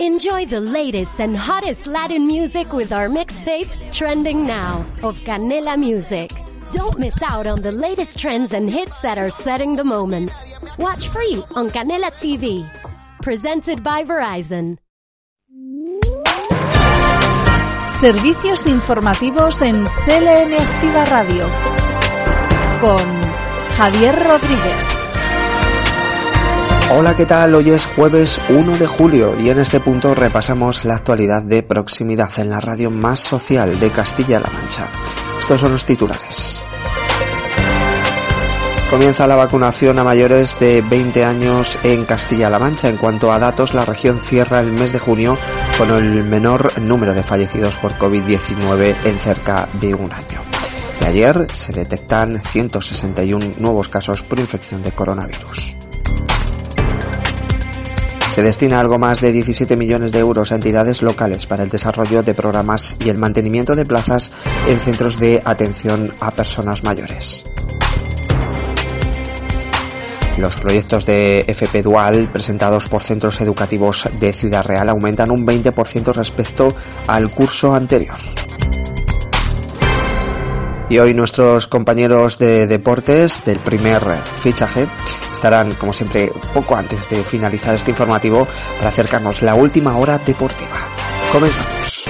Enjoy the latest and hottest Latin music with our mixtape, Trending Now, of Canela Music. Don't miss out on the latest trends and hits that are setting the moment. Watch free on Canela TV. Presented by Verizon. Servicios informativos en CLN Activa Radio. Con Javier Rodríguez. Hola, ¿qué tal? Hoy es jueves 1 de julio y en este punto repasamos la actualidad de proximidad en la radio más social de Castilla-La Mancha. Estos son los titulares. Comienza la vacunación a mayores de 20 años en Castilla-La Mancha. En cuanto a datos, la región cierra el mes de junio con el menor número de fallecidos por COVID-19 en cerca de un año. Y ayer se detectan 161 nuevos casos por infección de coronavirus. Se destina algo más de 17 millones de euros a entidades locales para el desarrollo de programas y el mantenimiento de plazas en centros de atención a personas mayores. Los proyectos de FP Dual presentados por centros educativos de Ciudad Real aumentan un 20% respecto al curso anterior. Y hoy nuestros compañeros de deportes del primer fichaje estarán, como siempre, poco antes de finalizar este informativo para acercarnos la última hora deportiva. Comenzamos.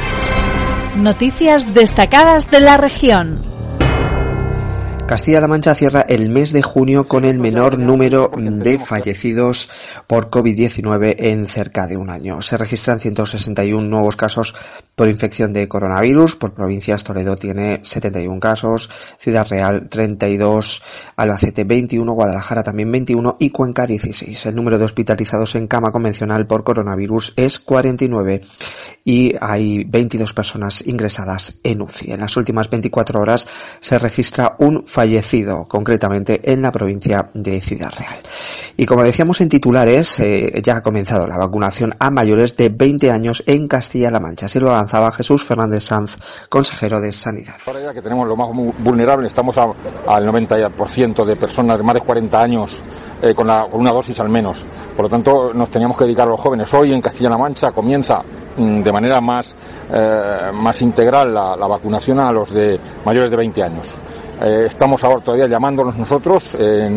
Noticias destacadas de la región. Castilla-La Mancha cierra el mes de junio con el menor número de fallecidos por COVID-19 en cerca de un año. Se registran 161 nuevos casos por infección de coronavirus. Por provincias, Toledo tiene 71 casos, Ciudad Real 32, Albacete 21, Guadalajara también 21 y Cuenca 16. El número de hospitalizados en cama convencional por coronavirus es 49 y hay 22 personas ingresadas en UCI. En las últimas 24 horas se registra un fallecido, concretamente en la provincia de Ciudad Real. Y como decíamos en titulares, eh, ya ha comenzado la vacunación a mayores de 20 años en Castilla-La Mancha. Así lo avanzaba Jesús Fernández Sanz, consejero de Sanidad. Ahora ya que tenemos lo más vulnerable, estamos al 90% de personas de más de 40 años eh, con, la, con, una dosis al menos. Por lo tanto, nos teníamos que dedicar a los jóvenes. Hoy en Castilla-La Mancha comienza mm, de manera más, eh, más integral la, la, vacunación a los de mayores de 20 años. Eh, estamos ahora todavía llamándonos nosotros, eh,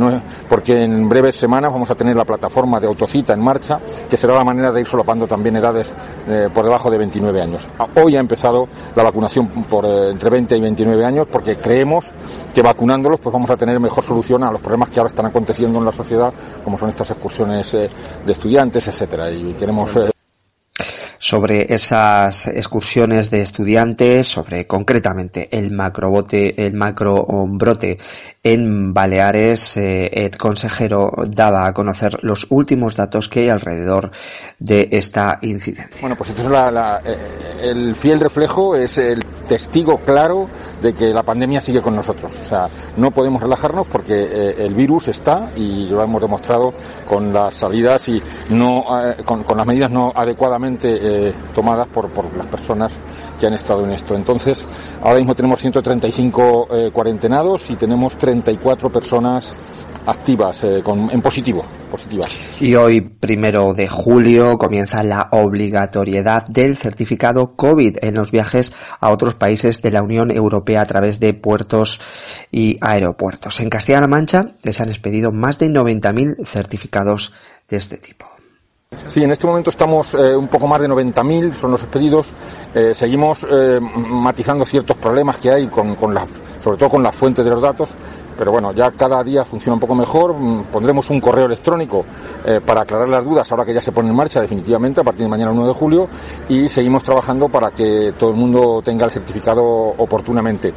porque en breves semanas vamos a tener la plataforma de autocita en marcha, que será la manera de ir solapando también edades eh, por debajo de 29 años. Hoy ha empezado la vacunación por entre 20 y 29 años, porque creemos que vacunándolos pues vamos a tener mejor solución a los problemas que ahora están aconteciendo en la sociedad, como son estas excursiones de estudiantes, etcétera. Y queremos sobre esas excursiones de estudiantes, sobre concretamente el macrobote, el macrobrote en Baleares, eh, el consejero daba a conocer los últimos datos que hay alrededor de esta incidencia. Bueno, pues entonces la, la, eh, el fiel reflejo es el testigo claro de que la pandemia sigue con nosotros. O sea, no podemos relajarnos porque eh, el virus está y lo hemos demostrado con las salidas y no eh, con, con, las medidas no adecuadamente eh, tomadas por, las personas que han estado en esto. Entonces, ahora mismo tenemos 135 cuarentenados y tenemos 34 personas activas eh, en positivo, positivas. Y hoy, primero de julio, comienza la obligatoriedad del certificado COVID en los viajes a otros países de la Unión Europea a través de puertos y aeropuertos. En Castilla-La Mancha les han expedido más de 90.000 certificados de este tipo. Sí, en este momento estamos eh, un poco más de 90.000, son los expedidos. Eh, seguimos eh, matizando ciertos problemas que hay, con, la, sobre todo con la fuente de los datos, pero bueno, ya cada día funciona un poco mejor. Pondremos un correo electrónico eh, para aclarar las dudas ahora que ya se pone en marcha definitivamente a partir de mañana 1 de julio y seguimos trabajando para que todo el mundo tenga el certificado oportunamente.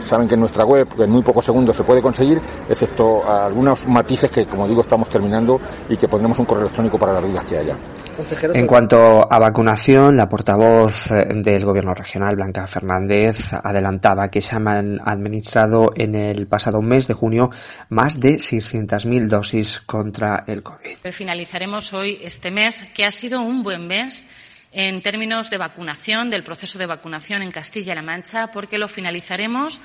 Saben que en nuestra web en muy pocos segundos se puede conseguir, excepto algunos matices que, como digo, estamos terminando y que pondremos un correo electrónico para las dudas que haya. En cuanto a vacunación, la portavoz eh, del Gobierno regional, Blanca Fernández, adelantaba que se han administrado en el pasado mes de junio más de 600.000 dosis contra el COVID. Finalizaremos hoy este mes, que ha sido un buen mes en términos de vacunación, del proceso de vacunación en Castilla-La Mancha, porque lo finalizaremos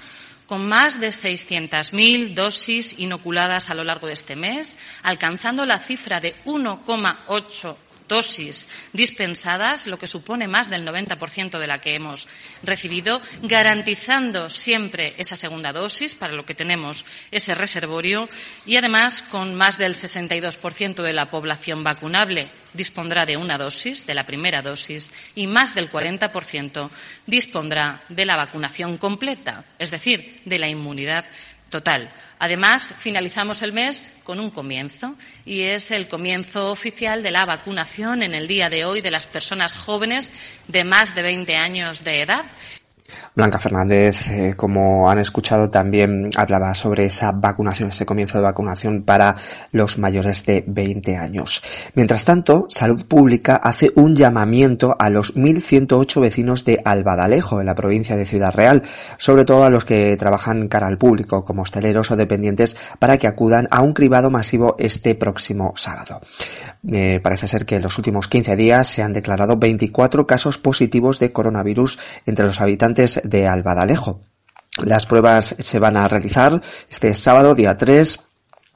con más de 600.000 dosis inoculadas a lo largo de este mes, alcanzando la cifra de 1,8 dosis dispensadas, lo que supone más del 90% de la que hemos recibido, garantizando siempre esa segunda dosis, para lo que tenemos ese reservorio, y además con más del 62% de la población vacunable dispondrá de una dosis, de la primera dosis, y más del 40% dispondrá de la vacunación completa, es decir, de la inmunidad total. Además, finalizamos el mes con un comienzo y es el comienzo oficial de la vacunación en el día de hoy de las personas jóvenes de más de 20 años de edad Blanca Fernández, eh, como han escuchado, también hablaba sobre esa vacunación, ese comienzo de vacunación para los mayores de 20 años. Mientras tanto, Salud Pública hace un llamamiento a los 1.108 vecinos de Albadalejo, en la provincia de Ciudad Real, sobre todo a los que trabajan cara al público, como hosteleros o dependientes, para que acudan a un cribado masivo este próximo sábado. Eh, parece ser que en los últimos 15 días se han declarado 24 casos positivos de coronavirus entre los habitantes de Albadalejo. Las pruebas se van a realizar este sábado, día 3,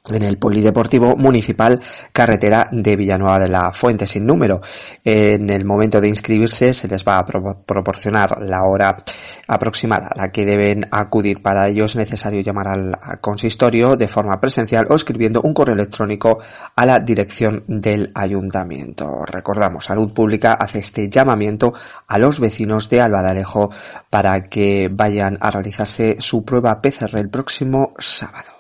en el Polideportivo Municipal Carretera de Villanueva de la Fuente sin número. En el momento de inscribirse se les va a proporcionar la hora aproximada a la que deben acudir. Para ello es necesario llamar al consistorio de forma presencial o escribiendo un correo electrónico a la dirección del ayuntamiento. Recordamos, Salud Pública hace este llamamiento a los vecinos de Albadalejo para que vayan a realizarse su prueba PCR el próximo sábado.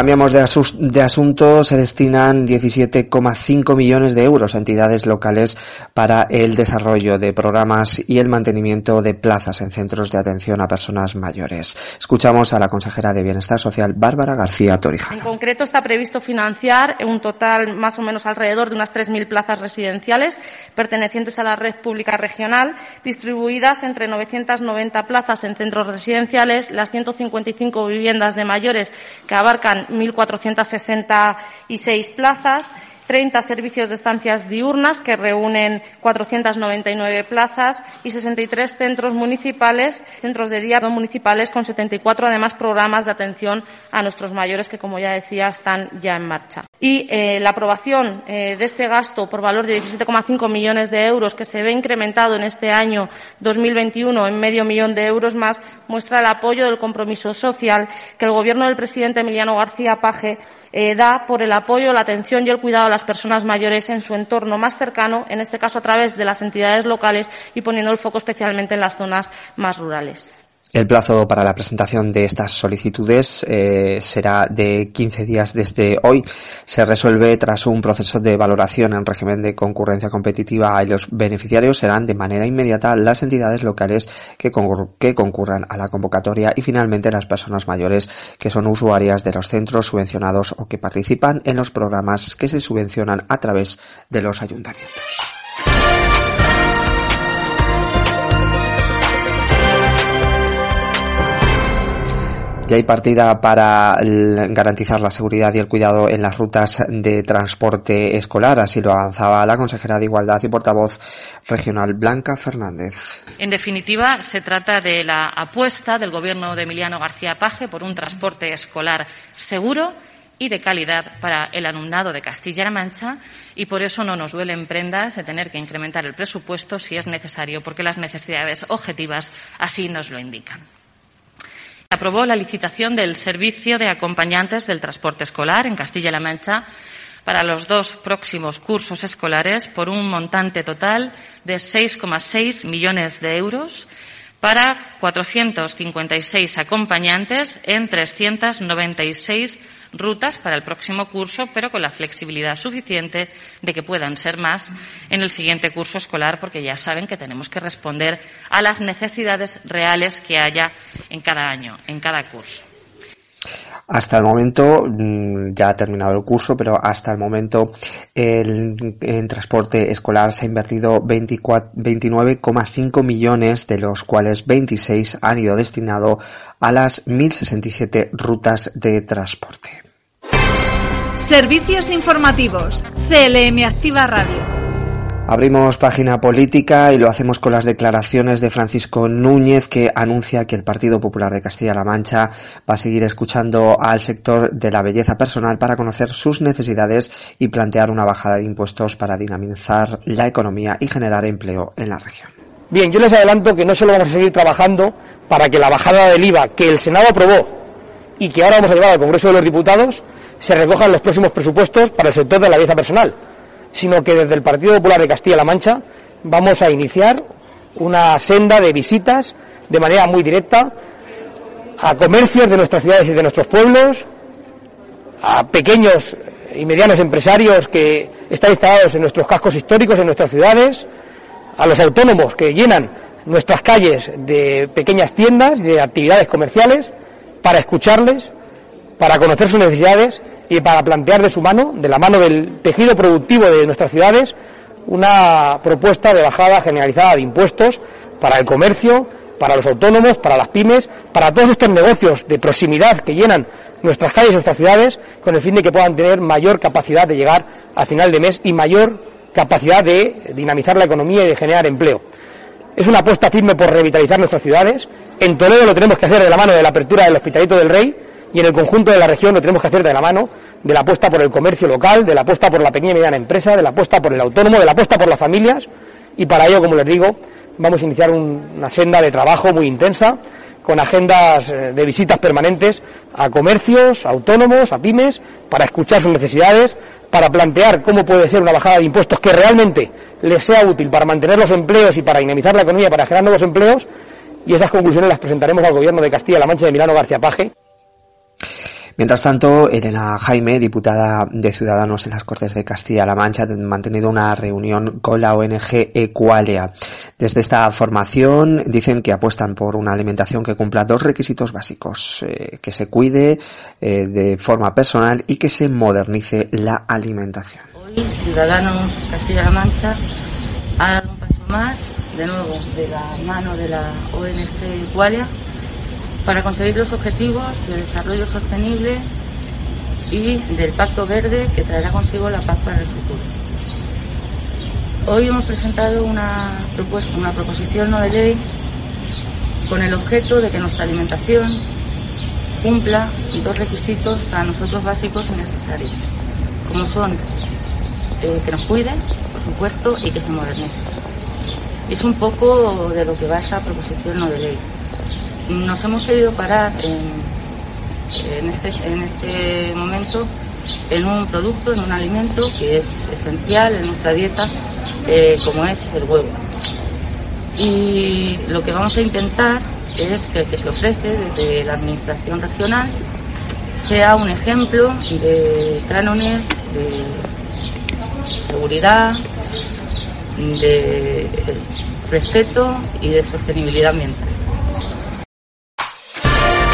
Cambiamos de, asunto. Se destinan 17,5 millones de euros a entidades locales para el desarrollo de programas y el mantenimiento de plazas en centros de atención a personas mayores. Escuchamos a la consejera de Bienestar Social, Bárbara García Torija. En concreto, está previsto financiar un total más o menos alrededor de unas 3.000 plazas residenciales pertenecientes a la red pública regional, distribuidas entre 990 plazas en centros residenciales, las 155 viviendas de mayores que abarcan 1.466 plazas 30 servicios de estancias diurnas que reúnen 499 plazas y 63 centros municipales, centros de día municipales con 74 además programas de atención a nuestros mayores que, como ya decía, están ya en marcha. Y eh, la aprobación eh, de este gasto por valor de 17,5 millones de euros que se ve incrementado en este año 2021 en medio millón de euros más muestra el apoyo del compromiso social que el Gobierno del presidente Emiliano García Paje eh, da por el apoyo, la atención y el cuidado a las personas mayores en su entorno más cercano, en este caso a través de las entidades locales y poniendo el foco especialmente en las zonas más rurales. El plazo para la presentación de estas solicitudes eh, será de 15 días desde hoy. Se resuelve tras un proceso de valoración en régimen de concurrencia competitiva y los beneficiarios serán de manera inmediata las entidades locales que, que concurran a la convocatoria y finalmente las personas mayores que son usuarias de los centros subvencionados o que participan en los programas que se subvencionan a través de los ayuntamientos. Ya hay partida para garantizar la seguridad y el cuidado en las rutas de transporte escolar, así lo avanzaba la consejera de Igualdad y portavoz regional Blanca Fernández. En definitiva, se trata de la apuesta del Gobierno de Emiliano García Paje por un transporte escolar seguro y de calidad para el alumnado de Castilla-La Mancha y por eso no nos duelen prendas de tener que incrementar el presupuesto si es necesario, porque las necesidades objetivas así nos lo indican aprobó la licitación del servicio de acompañantes del transporte escolar en Castilla-La Mancha para los dos próximos cursos escolares por un montante total de 6,6 millones de euros para 456 acompañantes en 396 rutas para el próximo curso, pero con la flexibilidad suficiente de que puedan ser más en el siguiente curso escolar, porque ya saben que tenemos que responder a las necesidades reales que haya en cada año, en cada curso. Hasta el momento, mm, ya ha terminado el curso, pero hasta el momento en transporte escolar se ha invertido 29,5 millones, de los cuales 26 han ido destinados a las 1.067 rutas de transporte. Servicios informativos. CLM Activa Radio. Abrimos página política y lo hacemos con las declaraciones de Francisco Núñez que anuncia que el Partido Popular de Castilla-La Mancha va a seguir escuchando al sector de la belleza personal para conocer sus necesidades y plantear una bajada de impuestos para dinamizar la economía y generar empleo en la región. Bien, yo les adelanto que no solo vamos a seguir trabajando para que la bajada del IVA que el Senado aprobó y que ahora vamos a llevar al Congreso de los Diputados se recoja en los próximos presupuestos para el sector de la belleza personal sino que desde el Partido Popular de Castilla-La Mancha vamos a iniciar una senda de visitas de manera muy directa a comercios de nuestras ciudades y de nuestros pueblos, a pequeños y medianos empresarios que están instalados en nuestros cascos históricos, en nuestras ciudades, a los autónomos que llenan nuestras calles de pequeñas tiendas, de actividades comerciales, para escucharles, para conocer sus necesidades y para plantear de su mano, de la mano del tejido productivo de nuestras ciudades, una propuesta de bajada generalizada de impuestos para el comercio, para los autónomos, para las pymes, para todos estos negocios de proximidad que llenan nuestras calles y nuestras ciudades, con el fin de que puedan tener mayor capacidad de llegar al final de mes y mayor capacidad de dinamizar la economía y de generar empleo. Es una apuesta firme por revitalizar nuestras ciudades. En Toledo lo tenemos que hacer de la mano de la apertura del Hospitalito del Rey, y en el conjunto de la región lo tenemos que hacer de la mano de la apuesta por el comercio local, de la apuesta por la pequeña y mediana empresa, de la apuesta por el autónomo, de la apuesta por las familias y para ello, como les digo, vamos a iniciar una senda de trabajo muy intensa con agendas eh, de visitas permanentes a comercios, autónomos, a pymes, para escuchar sus necesidades, para plantear cómo puede ser una bajada de impuestos que realmente les sea útil para mantener los empleos y para dinamizar la economía, para generar nuevos empleos, y esas conclusiones las presentaremos al Gobierno de Castilla-La Mancha de Milano García Paje. Mientras tanto, Elena Jaime, diputada de Ciudadanos en las Cortes de Castilla-La Mancha, ha mantenido una reunión con la ONG Equalia. Desde esta formación dicen que apuestan por una alimentación que cumpla dos requisitos básicos, eh, que se cuide eh, de forma personal y que se modernice la alimentación. Hoy Ciudadanos Castilla-La Mancha ha dado un paso más, de nuevo, de la mano de la ONG Equalia para conseguir los objetivos de desarrollo sostenible y del Pacto Verde que traerá consigo la paz para el futuro. Hoy hemos presentado una, propuesta, una proposición no de ley con el objeto de que nuestra alimentación cumpla dos requisitos para nosotros básicos y necesarios, como son eh, que nos cuide, por supuesto, y que se modernice. Es un poco de lo que va esa proposición no de ley nos hemos querido parar en, este, en este momento en un producto, en un alimento que es esencial en nuestra dieta, eh, como es el huevo. Y lo que vamos a intentar es que el que se ofrece desde la Administración Regional sea un ejemplo de cánones de seguridad, de respeto y de sostenibilidad ambiental.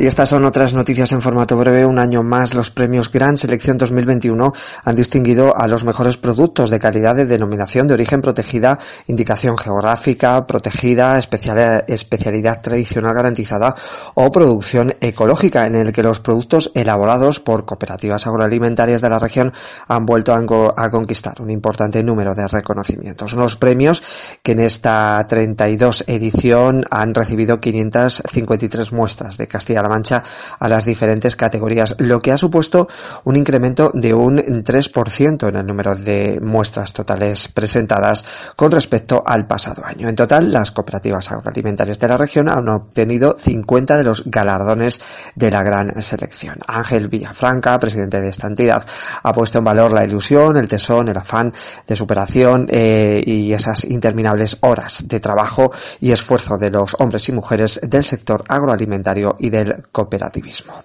Y estas son otras noticias en formato breve. Un año más, los premios Gran Selección 2021 han distinguido a los mejores productos de calidad de denominación de origen protegida, indicación geográfica protegida, especialidad tradicional garantizada o producción ecológica, en el que los productos elaborados por cooperativas agroalimentarias de la región han vuelto a, conquistar un importante número de reconocimientos. Los premios que en esta 32 edición han recibido 553 muestras de Castilla Mancha a las diferentes categorías, lo que ha supuesto un incremento de un 3% en el número de muestras totales presentadas con respecto al pasado año. En total, las cooperativas agroalimentarias de la región han obtenido 50 de los galardones de la gran selección. Ángel Villafranca, presidente de esta entidad, ha puesto en valor la ilusión, el tesón, el afán de superación eh, y esas interminables horas de trabajo y esfuerzo de los hombres y mujeres del sector agroalimentario y del cooperativismo.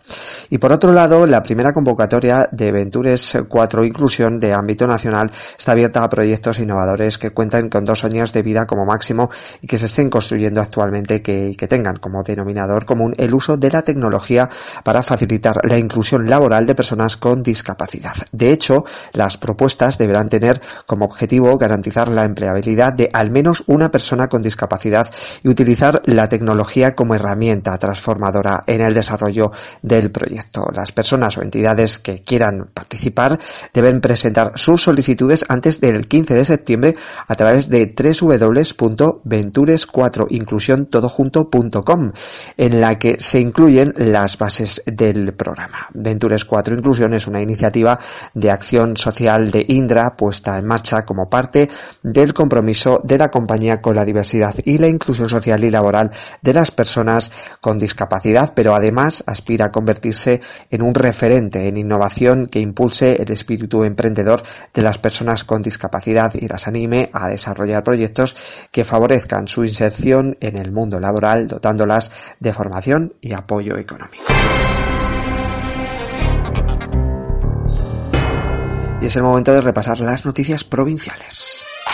Y por otro lado, la primera convocatoria de Ventures 4 Inclusión de ámbito nacional está abierta a proyectos innovadores que cuentan con dos años de vida como máximo y que se estén construyendo actualmente que, que tengan como denominador común el uso de la tecnología para facilitar la inclusión laboral de personas con discapacidad. De hecho, las propuestas deberán tener como objetivo garantizar la empleabilidad de al menos una persona con discapacidad y utilizar la tecnología como herramienta transformadora en el desarrollo del proyecto. Las personas o entidades que quieran participar deben presentar sus solicitudes antes del 15 de septiembre a través de www.ventures4inclusión en la que se incluyen las bases del programa. Ventures 4 Inclusión es una iniciativa de acción social de Indra puesta en marcha como parte del compromiso de la compañía con la diversidad y la inclusión social y laboral de las personas con discapacidad, pero además aspira a convertirse en un referente en innovación que impulse el espíritu emprendedor de las personas con discapacidad y las anime a desarrollar proyectos que favorezcan su inserción en el mundo laboral, dotándolas de formación y apoyo económico. Y es el momento de repasar las noticias provinciales.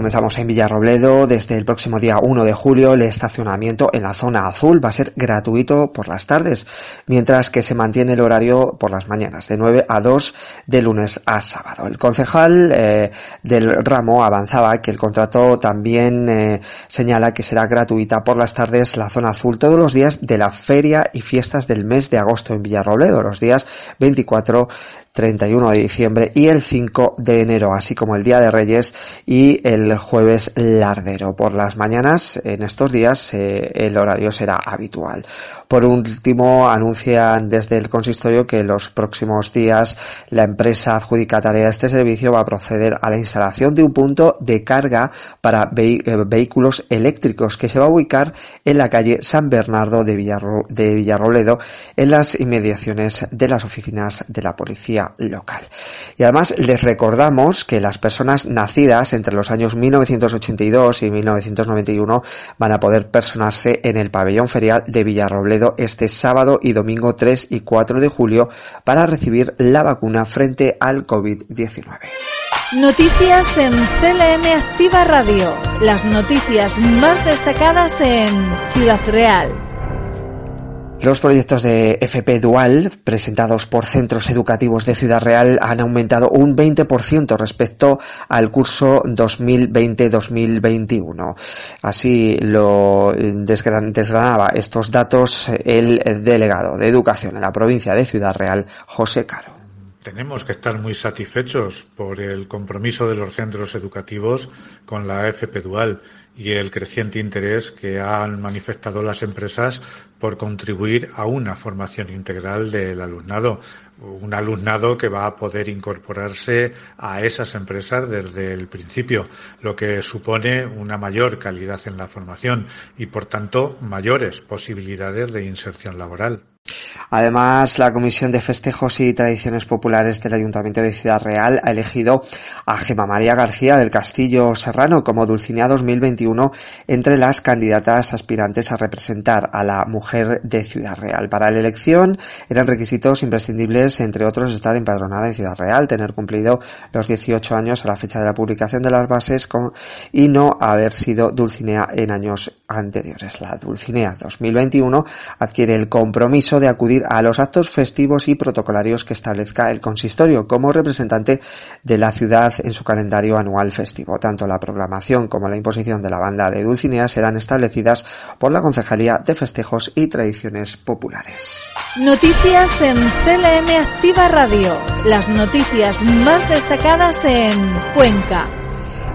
Comenzamos en Villarrobledo. Desde el próximo día 1 de julio, el estacionamiento en la zona azul va a ser gratuito por las tardes, mientras que se mantiene el horario por las mañanas, de 9 a 2 de lunes a sábado. El concejal eh, del ramo avanzaba que el contrato también eh, señala que será gratuita por las tardes la zona azul todos los días de la feria y fiestas del mes de agosto en Villarrobledo, los días 24 31 de diciembre y el 5 de enero, así como el Día de Reyes y el jueves lardero. Por las mañanas, en estos días, eh, el horario será habitual. Por último, anuncian desde el consistorio que en los próximos días la empresa adjudicataria de este servicio va a proceder a la instalación de un punto de carga para eh, vehículos eléctricos que se va a ubicar en la calle San Bernardo de, de Villarroledo en las inmediaciones de las oficinas de la policía local. Y además les recordamos que las personas nacidas entre los años 1982 y 1991 van a poder personarse en el pabellón ferial de Villarrobledo este sábado y domingo 3 y 4 de julio para recibir la vacuna frente al COVID-19. Noticias en CLM Activa Radio. Las noticias más destacadas en Ciudad Real. Los proyectos de FP Dual presentados por centros educativos de Ciudad Real han aumentado un 20% respecto al curso 2020-2021. Así lo desgranaba estos datos el delegado de Educación en la provincia de Ciudad Real, José Caro. Tenemos que estar muy satisfechos por el compromiso de los centros educativos con la FP Dual y el creciente interés que han manifestado las empresas por contribuir a una formación integral del alumnado. Un alumnado que va a poder incorporarse a esas empresas desde el principio, lo que supone una mayor calidad en la formación y, por tanto, mayores posibilidades de inserción laboral. Además, la Comisión de Festejos y Tradiciones Populares del Ayuntamiento de Ciudad Real ha elegido a Gema María García del Castillo Serrano como Dulcinea 2021 entre las candidatas aspirantes a representar a la mujer de Ciudad Real. Para la elección eran requisitos imprescindibles, entre otros, estar empadronada en Ciudad Real, tener cumplido los 18 años a la fecha de la publicación de las bases y no haber sido Dulcinea en años anteriores. La Dulcinea 2021 adquiere el compromiso de acudir a los actos festivos y protocolarios que establezca el consistorio como representante de la ciudad en su calendario anual festivo. Tanto la programación como la imposición de la banda de Dulcinea serán establecidas por la Concejalía de Festejos y Tradiciones Populares. Noticias en CLM Activa Radio. Las noticias más destacadas en Cuenca.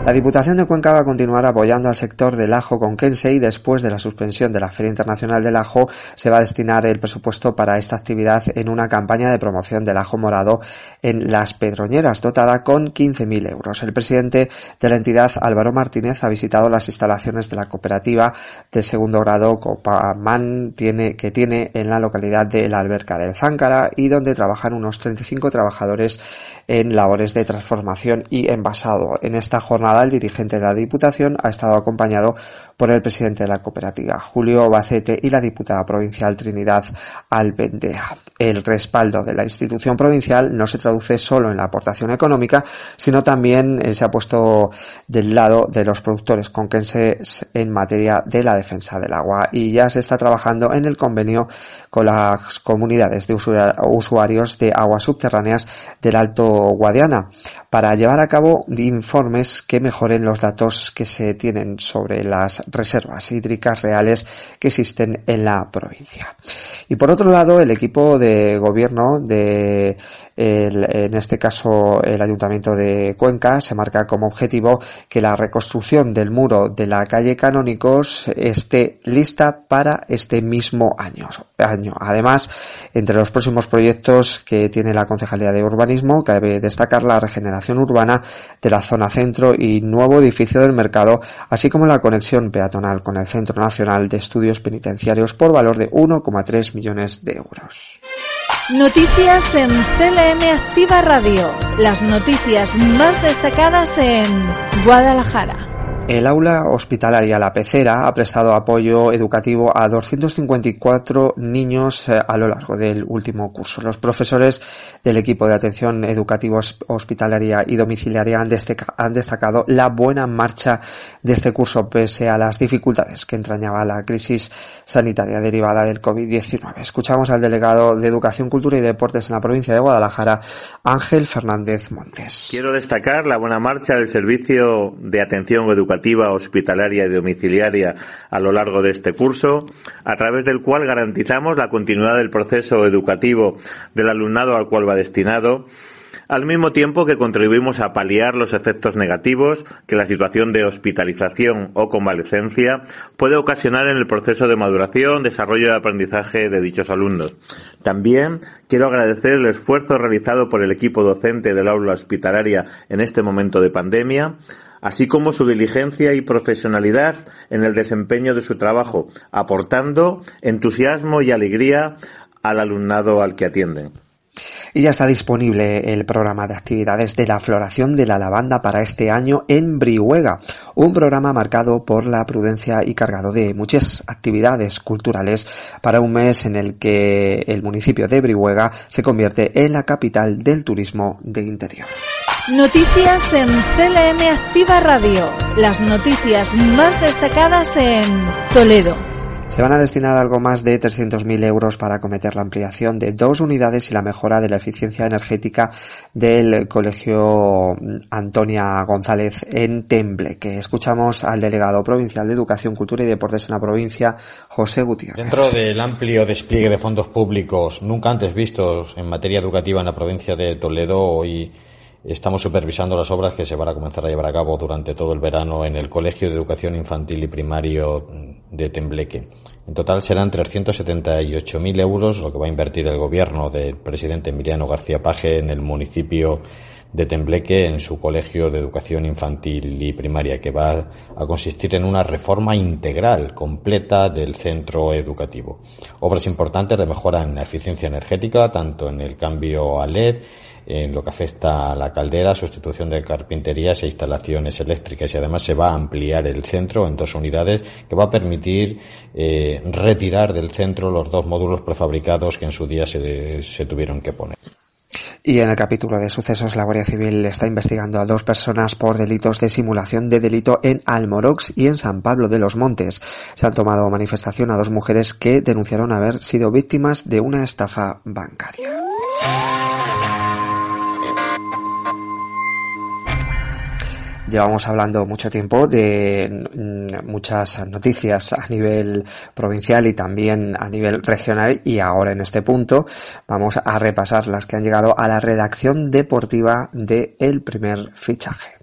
La Diputación de Cuenca va a continuar apoyando al sector del ajo conquense y después de la suspensión de la Feria Internacional del Ajo se va a destinar el presupuesto para esta actividad en una campaña de promoción del ajo morado en Las Pedroñeras, dotada con 15.000 euros. El presidente de la entidad, Álvaro Martínez, ha visitado las instalaciones de la cooperativa de segundo grado Copamán que tiene en la localidad de la Alberca del Záncara y donde trabajan unos 35 trabajadores en labores de transformación y envasado. En esta jornada el dirigente de la Diputación ha estado acompañado por el presidente de la cooperativa, Julio Bacete, y la diputada provincial Trinidad Albendea. El respaldo de la institución provincial no se traduce solo en la aportación económica, sino también eh, se ha puesto del lado de los productores conquenses en materia de la defensa del agua y ya se está trabajando en el convenio con las comunidades de usuarios de aguas subterráneas del Alto Guadiana para llevar a cabo informes que mejoren los datos que se tienen sobre las reservas hídricas reales que existen en la provincia. Y por otro lado, el equipo de gobierno de en este caso el Ayuntamiento de Cuenca se marca como objetivo que la reconstrucción del muro de la calle Canónicos esté lista para este mismo año. Además, entre los próximos proyectos que tiene la Concejalía de Urbanismo, cabe destacar la regeneración urbana de la zona centro y nuevo edificio del mercado, así como la conexión peatonal con el Centro Nacional de Estudios Penitenciarios por valor de 1,3 millones de euros. Noticias en CLM Activa Radio. Las noticias más destacadas en Guadalajara. El aula hospitalaria La Pecera ha prestado apoyo educativo a 254 niños eh, a lo largo del último curso. Los profesores del equipo de atención educativa hospitalaria y domiciliaria han, destacado la buena marcha de este curso pese a las dificultades que entrañaba la crisis sanitaria derivada del COVID-19. Escuchamos al delegado de Educación, Cultura y Deportes en la provincia de Guadalajara, Ángel Fernández Montes. Quiero destacar la buena marcha del servicio de atención educativa hospitalaria y domiciliaria a lo largo de este curso, a través del cual garantizamos la continuidad del proceso educativo del alumnado al cual va destinado, al mismo tiempo que contribuimos a paliar los efectos negativos que la situación de hospitalización o convalecencia puede ocasionar en el proceso de maduración, desarrollo y aprendizaje de dichos alumnos. También quiero agradecer el esfuerzo realizado por el equipo docente del aula hospitalaria en este momento de pandemia, así como su diligencia y profesionalidad en el desempeño de su trabajo, aportando entusiasmo y alegría al alumnado al que atienden. Y ya está disponible el programa de actividades de la floración de la lavanda para este año en Brihuega, un programa marcado por la prudencia y cargado de muchas actividades culturales para un mes en el que el municipio de Brihuega se convierte en la capital del turismo de interior. Noticias en CLM Activa Radio. Las noticias más destacadas en Toledo. Se van a destinar algo más de 300.000 euros para acometer la ampliación de dos unidades y la mejora de la eficiencia energética del Colegio Antonia González en Tembleque. Escuchamos al delegado provincial de Educación, Cultura y Deportes en la provincia, José Gutiérrez. Dentro del amplio despliegue de fondos públicos nunca antes vistos en materia educativa en la provincia de Toledo, hoy Estamos supervisando las obras que se van a comenzar a llevar a cabo durante todo el verano en el Colegio de Educación Infantil y Primario de Tembleque. En total serán 378.000 euros lo que va a invertir el gobierno del presidente Emiliano García Paje en el municipio de Tembleque en su colegio de educación infantil y primaria, que va a consistir en una reforma integral, completa del centro educativo. Obras importantes de mejora en la eficiencia energética, tanto en el cambio a LED, en lo que afecta a la caldera, sustitución de carpinterías e instalaciones eléctricas y además se va a ampliar el centro en dos unidades que va a permitir eh, retirar del centro los dos módulos prefabricados que en su día se, se tuvieron que poner. Y en el capítulo de sucesos, la Guardia Civil está investigando a dos personas por delitos de simulación de delito en Almorox y en San Pablo de los Montes. Se han tomado manifestación a dos mujeres que denunciaron haber sido víctimas de una estafa bancaria. Llevamos hablando mucho tiempo de mm, muchas noticias a nivel provincial y también a nivel regional y ahora en este punto vamos a repasar las que han llegado a la redacción deportiva de El Primer Fichaje.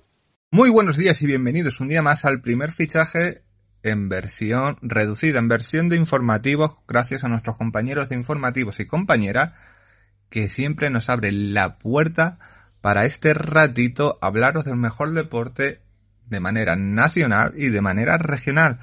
Muy buenos días y bienvenidos un día más al Primer Fichaje en versión reducida, en versión de informativos, gracias a nuestros compañeros de informativos y compañeras que siempre nos abren la puerta para este ratito hablaros del mejor deporte de manera nacional y de manera regional.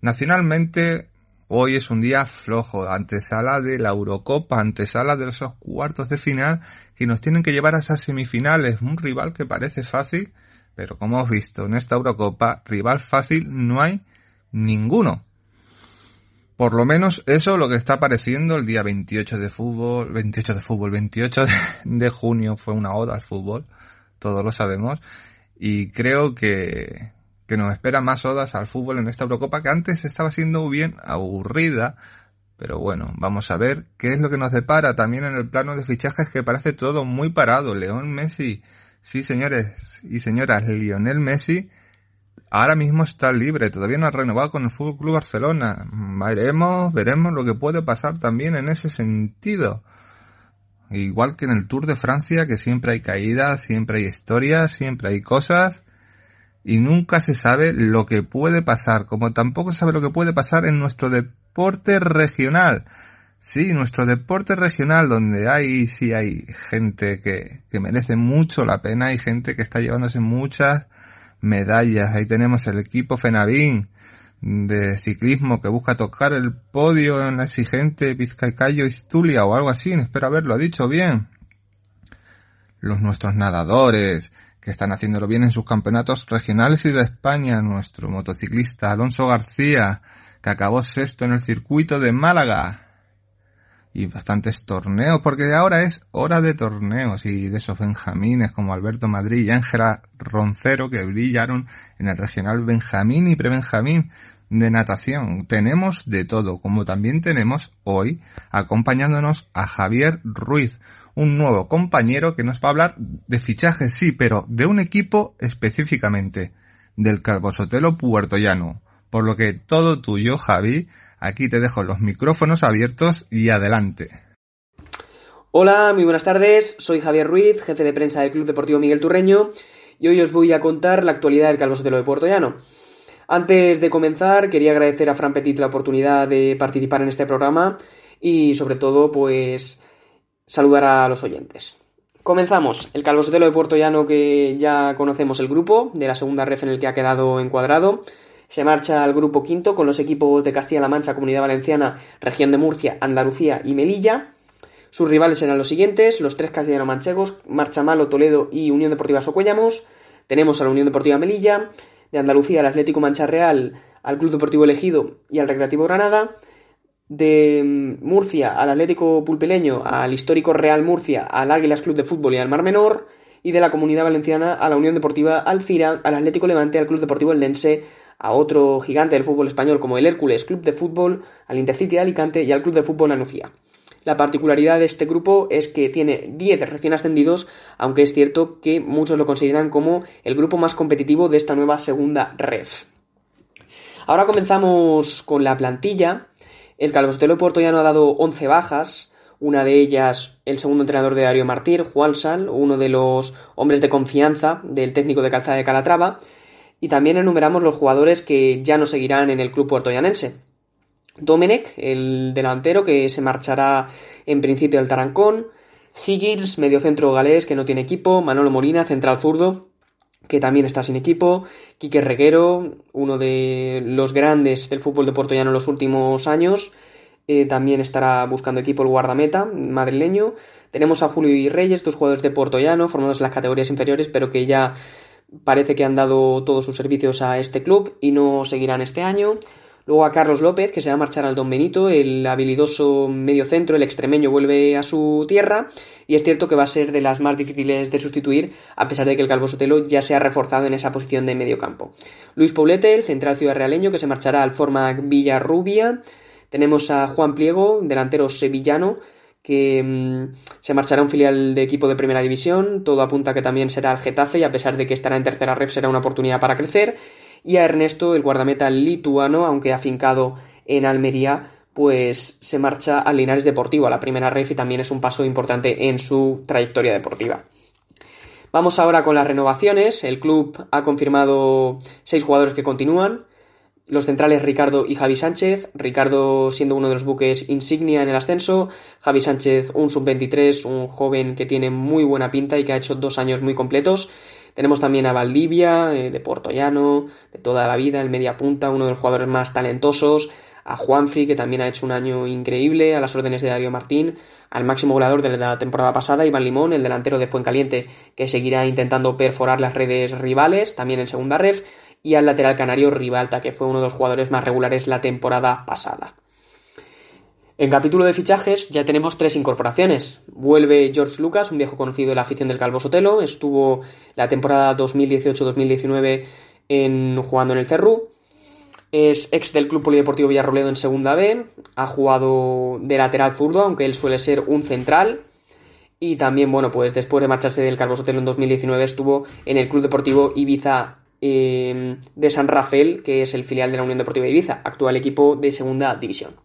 Nacionalmente, hoy es un día flojo, antesala de la Eurocopa, antesala de esos cuartos de final que nos tienen que llevar a esas semifinales. Un rival que parece fácil, pero como hemos visto en esta Eurocopa, rival fácil no hay ninguno. Por lo menos eso es lo que está apareciendo el día 28 de fútbol, 28 de fútbol, 28 de, junio fue una oda al fútbol, todos lo sabemos, y creo que, que nos espera más odas al fútbol en esta Eurocopa que antes estaba siendo bien aburrida, pero bueno, vamos a ver qué es lo que nos depara también en el plano de fichajes que parece todo muy parado. León Messi, sí señores y señoras, Lionel Messi ahora mismo está libre, todavía no ha renovado con el Fútbol Club Barcelona. Veremos, veremos lo que puede pasar también en ese sentido. Igual que en el Tour de Francia, que siempre hay caídas, siempre hay historias, siempre hay cosas, y nunca se sabe lo que puede pasar, como tampoco se sabe lo que puede pasar en nuestro deporte regional. Sí, nuestro deporte regional, donde hay, sí hay gente que, que merece mucho la pena, hay gente que está llevándose muchas medallas. Ahí tenemos el equipo Fenavín de ciclismo que busca tocar el podio en la exigente Vizcaicayo Istulia o algo así, espero haberlo dicho bien. Los nuestros nadadores que están haciéndolo bien en sus campeonatos regionales y de España, nuestro motociclista Alonso García, que acabó sexto en el circuito de Málaga, y bastantes torneos, porque ahora es hora de torneos y de esos benjamines como Alberto Madrid y Ángela Roncero que brillaron en el regional Benjamín y Prebenjamín de natación. Tenemos de todo, como también tenemos hoy acompañándonos a Javier Ruiz, un nuevo compañero que nos va a hablar de fichajes, sí, pero de un equipo específicamente, del Calvosotelo Puertollano. Por lo que todo tuyo, Javi, Aquí te dejo los micrófonos abiertos y adelante. Hola, muy buenas tardes. Soy Javier Ruiz, jefe de prensa del Club Deportivo Miguel Turreño, y hoy os voy a contar la actualidad del Calvo Sotelo de Puerto Llano. Antes de comenzar, quería agradecer a Fran Petit la oportunidad de participar en este programa y, sobre todo, pues saludar a los oyentes. Comenzamos. El Calvo Sotelo de Puerto Llano, que ya conocemos el grupo, de la segunda ref en el que ha quedado encuadrado se marcha al grupo quinto con los equipos de Castilla-La Mancha, Comunidad Valenciana, Región de Murcia, Andalucía y Melilla. Sus rivales eran los siguientes, los tres castellano-manchegos, Marchamalo, Toledo y Unión Deportiva Socuellamos. Tenemos a la Unión Deportiva Melilla, de Andalucía al Atlético Mancha Real, al Club Deportivo Elegido y al Recreativo Granada. De mm, Murcia al Atlético Pulpeleño, al histórico Real Murcia, al Águilas Club de Fútbol y al Mar Menor. Y de la Comunidad Valenciana a la Unión Deportiva Alcira, al Atlético Levante, al Club Deportivo Eldense, a otro gigante del fútbol español como el Hércules Club de Fútbol, al Intercity de Alicante y al Club de Fútbol Anuncia. La particularidad de este grupo es que tiene 10 recién ascendidos, aunque es cierto que muchos lo consideran como el grupo más competitivo de esta nueva segunda ref. Ahora comenzamos con la plantilla. El Calvostelo no ha dado 11 bajas, una de ellas el segundo entrenador de Darío Martir, Juan Sal, uno de los hombres de confianza del técnico de Calzada de Calatrava, y también enumeramos los jugadores que ya no seguirán en el club puertoyanense. Domenech, el delantero que se marchará en principio al Tarancón. Higgins, mediocentro galés que no tiene equipo. Manolo Molina, central zurdo, que también está sin equipo. Quique Reguero, uno de los grandes del fútbol de Puertollano en los últimos años. Eh, también estará buscando equipo el guardameta madrileño. Tenemos a Julio y Reyes, dos jugadores de Puertollano, formados en las categorías inferiores, pero que ya parece que han dado todos sus servicios a este club y no seguirán este año. Luego a Carlos López, que se va a marchar al Don Benito, el habilidoso medio centro, el extremeño, vuelve a su tierra y es cierto que va a ser de las más difíciles de sustituir, a pesar de que el Calvo Sotelo ya se ha reforzado en esa posición de medio campo. Luis Poblete, el central ciudad realeño, que se marchará al Forma Villarrubia. Tenemos a Juan Pliego, delantero sevillano, que mm, se marchará un filial de equipo de primera división, todo apunta que también será el Getafe y a pesar de que estará en tercera ref será una oportunidad para crecer, y a Ernesto, el guardameta lituano, aunque afincado en Almería, pues se marcha al Linares Deportivo, a la primera ref y también es un paso importante en su trayectoria deportiva. Vamos ahora con las renovaciones. El club ha confirmado seis jugadores que continúan. Los centrales Ricardo y Javi Sánchez, Ricardo siendo uno de los buques insignia en el ascenso, Javi Sánchez un sub-23, un joven que tiene muy buena pinta y que ha hecho dos años muy completos. Tenemos también a Valdivia, eh, de Portollano, de toda la vida, el media punta, uno de los jugadores más talentosos, a Juanfri, que también ha hecho un año increíble, a las órdenes de Darío Martín, al máximo goleador de la temporada pasada, Iván Limón, el delantero de Fuencaliente, que seguirá intentando perforar las redes rivales, también en segunda ref, y al lateral canario Rivalta, que fue uno de los jugadores más regulares la temporada pasada. En capítulo de fichajes ya tenemos tres incorporaciones. Vuelve George Lucas, un viejo conocido de la afición del Calvo Sotelo, estuvo la temporada 2018-2019 en, jugando en el Cerrú. Es ex del Club Polideportivo Villarrobledo en Segunda B, ha jugado de lateral zurdo, aunque él suele ser un central. Y también, bueno, pues después de marcharse del Calvo Sotelo en 2019 estuvo en el Club Deportivo Ibiza eh, de San Rafael, que es el filial de la Unión Deportiva Ibiza, actual equipo de segunda división.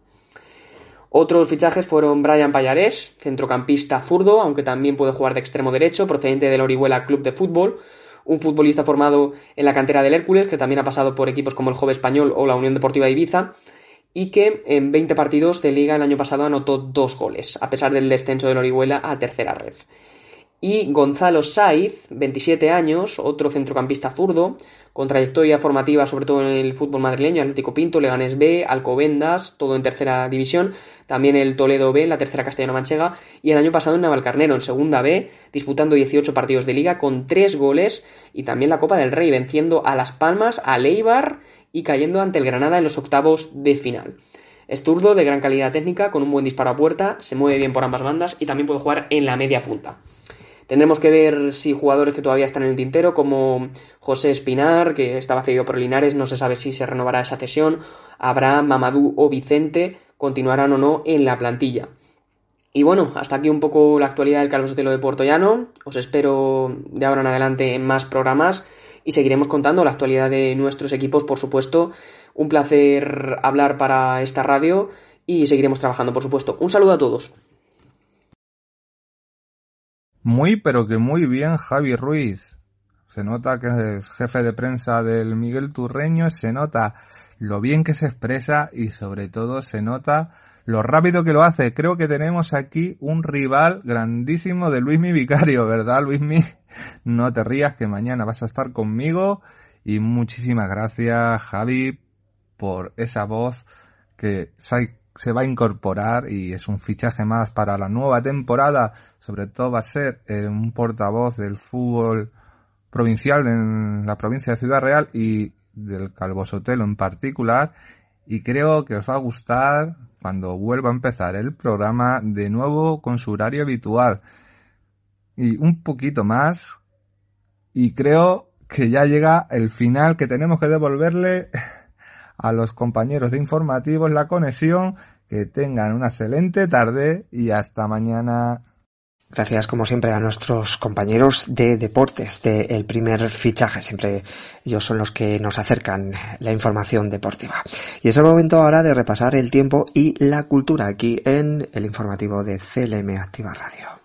Otros fichajes fueron Brian Payarés, centrocampista zurdo, aunque también puede jugar de extremo derecho, procedente del Orihuela Club de Fútbol, un futbolista formado en la cantera del Hércules, que también ha pasado por equipos como el Jove Español o la Unión Deportiva Ibiza, y que en 20 partidos de liga el año pasado anotó dos goles, a pesar del descenso del Orihuela a tercera red. Y Gonzalo Saiz, 27 años, otro centrocampista zurdo, con trayectoria formativa sobre todo en el fútbol madrileño, Atlético Pinto, Leganés B, Alcobendas, todo en tercera división, también el Toledo B, la tercera castellano-manchega, y el año pasado en Navalcarnero, en segunda B, disputando 18 partidos de liga con 3 goles, y también la Copa del Rey, venciendo a Las Palmas, a Leibar y cayendo ante el Granada en los octavos de final. Es zurdo, de gran calidad técnica, con un buen disparo a puerta, se mueve bien por ambas bandas y también puede jugar en la media punta. Tendremos que ver si jugadores que todavía están en el tintero, como José Espinar, que estaba cedido por Linares, no se sabe si se renovará esa cesión, Abraham, Mamadou o Vicente, continuarán o no en la plantilla. Y bueno, hasta aquí un poco la actualidad del Calvo Sotelo de Puerto Llano. Os espero de ahora en adelante en más programas y seguiremos contando la actualidad de nuestros equipos, por supuesto. Un placer hablar para esta radio y seguiremos trabajando, por supuesto. Un saludo a todos. Muy, pero que muy bien, Javi Ruiz. Se nota que es jefe de prensa del Miguel Turreño, se nota lo bien que se expresa y sobre todo se nota lo rápido que lo hace. Creo que tenemos aquí un rival grandísimo de Luismi Vicario, ¿verdad, Luismi? No te rías que mañana vas a estar conmigo y muchísimas gracias, Javi, por esa voz que se va a incorporar y es un fichaje más para la nueva temporada. Sobre todo va a ser eh, un portavoz del fútbol provincial en la provincia de Ciudad Real y del Calvo Sotelo en particular. Y creo que os va a gustar cuando vuelva a empezar el programa de nuevo con su horario habitual. Y un poquito más. Y creo que ya llega el final que tenemos que devolverle a los compañeros de informativos la conexión, que tengan una excelente tarde y hasta mañana. Gracias, como siempre, a nuestros compañeros de deportes del el primer fichaje. Siempre ellos son los que nos acercan la información deportiva. Y es el momento ahora de repasar el tiempo y la cultura aquí en el informativo de CLM Activa Radio.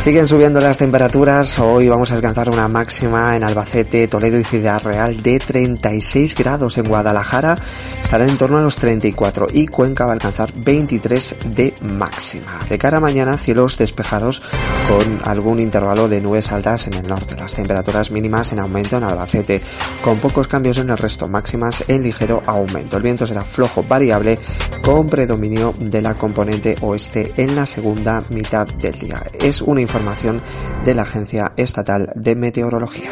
Siguen subiendo las temperaturas. Hoy vamos a alcanzar una máxima en Albacete, Toledo y Ciudad Real de 36 grados. En Guadalajara estará en torno a los 34 y Cuenca va a alcanzar 23 de máxima. De cara a mañana, cielos despejados con algún intervalo de nubes altas en el norte. Las temperaturas mínimas en aumento en Albacete, con pocos cambios en el resto, máximas en ligero aumento. El viento será flojo variable con predominio de la componente oeste en la segunda mitad del día. Es una información de la Agencia Estatal de Meteorología.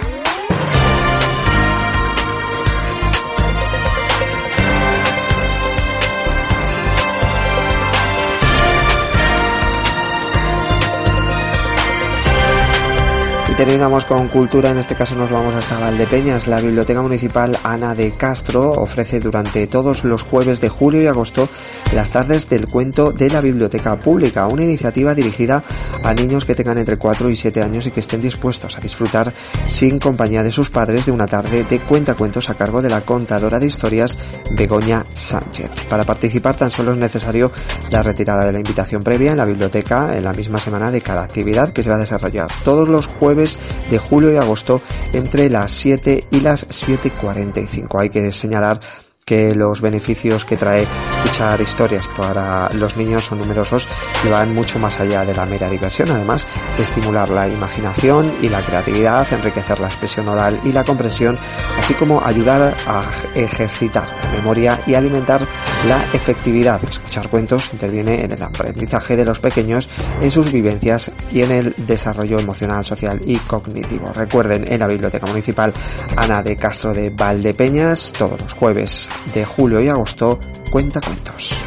Terminamos con cultura, en este caso nos vamos hasta Valdepeñas. La Biblioteca Municipal Ana de Castro ofrece durante todos los jueves de julio y agosto las tardes del cuento de la Biblioteca Pública, una iniciativa dirigida a niños que tengan entre 4 y 7 años y que estén dispuestos a disfrutar sin compañía de sus padres de una tarde de cuentacuentos a cargo de la contadora de historias Begoña Sánchez. Para participar tan solo es necesario la retirada de la invitación previa en la biblioteca en la misma semana de cada actividad que se va a desarrollar todos los jueves de julio y agosto entre las 7 y las 7.45. Hay que señalar que los beneficios que trae escuchar historias para los niños son numerosos y van mucho más allá de la mera diversión, además de estimular la imaginación y la creatividad, enriquecer la expresión oral y la comprensión, así como ayudar a ejercitar la memoria y alimentar la efectividad. Escuchar cuentos interviene en el aprendizaje de los pequeños, en sus vivencias y en el desarrollo emocional, social y cognitivo. Recuerden, en la Biblioteca Municipal Ana de Castro de Valdepeñas, todos los jueves de julio y agosto, cuenta cuentos.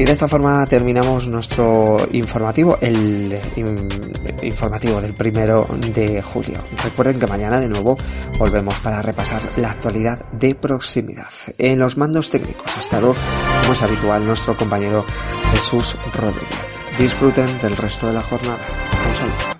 Y de esta forma terminamos nuestro informativo, el informativo del primero de julio. Recuerden que mañana de nuevo volvemos para repasar la actualidad de proximidad. En los mandos técnicos ha estado, como es habitual, nuestro compañero Jesús Rodríguez. Disfruten del resto de la jornada. Un saludo.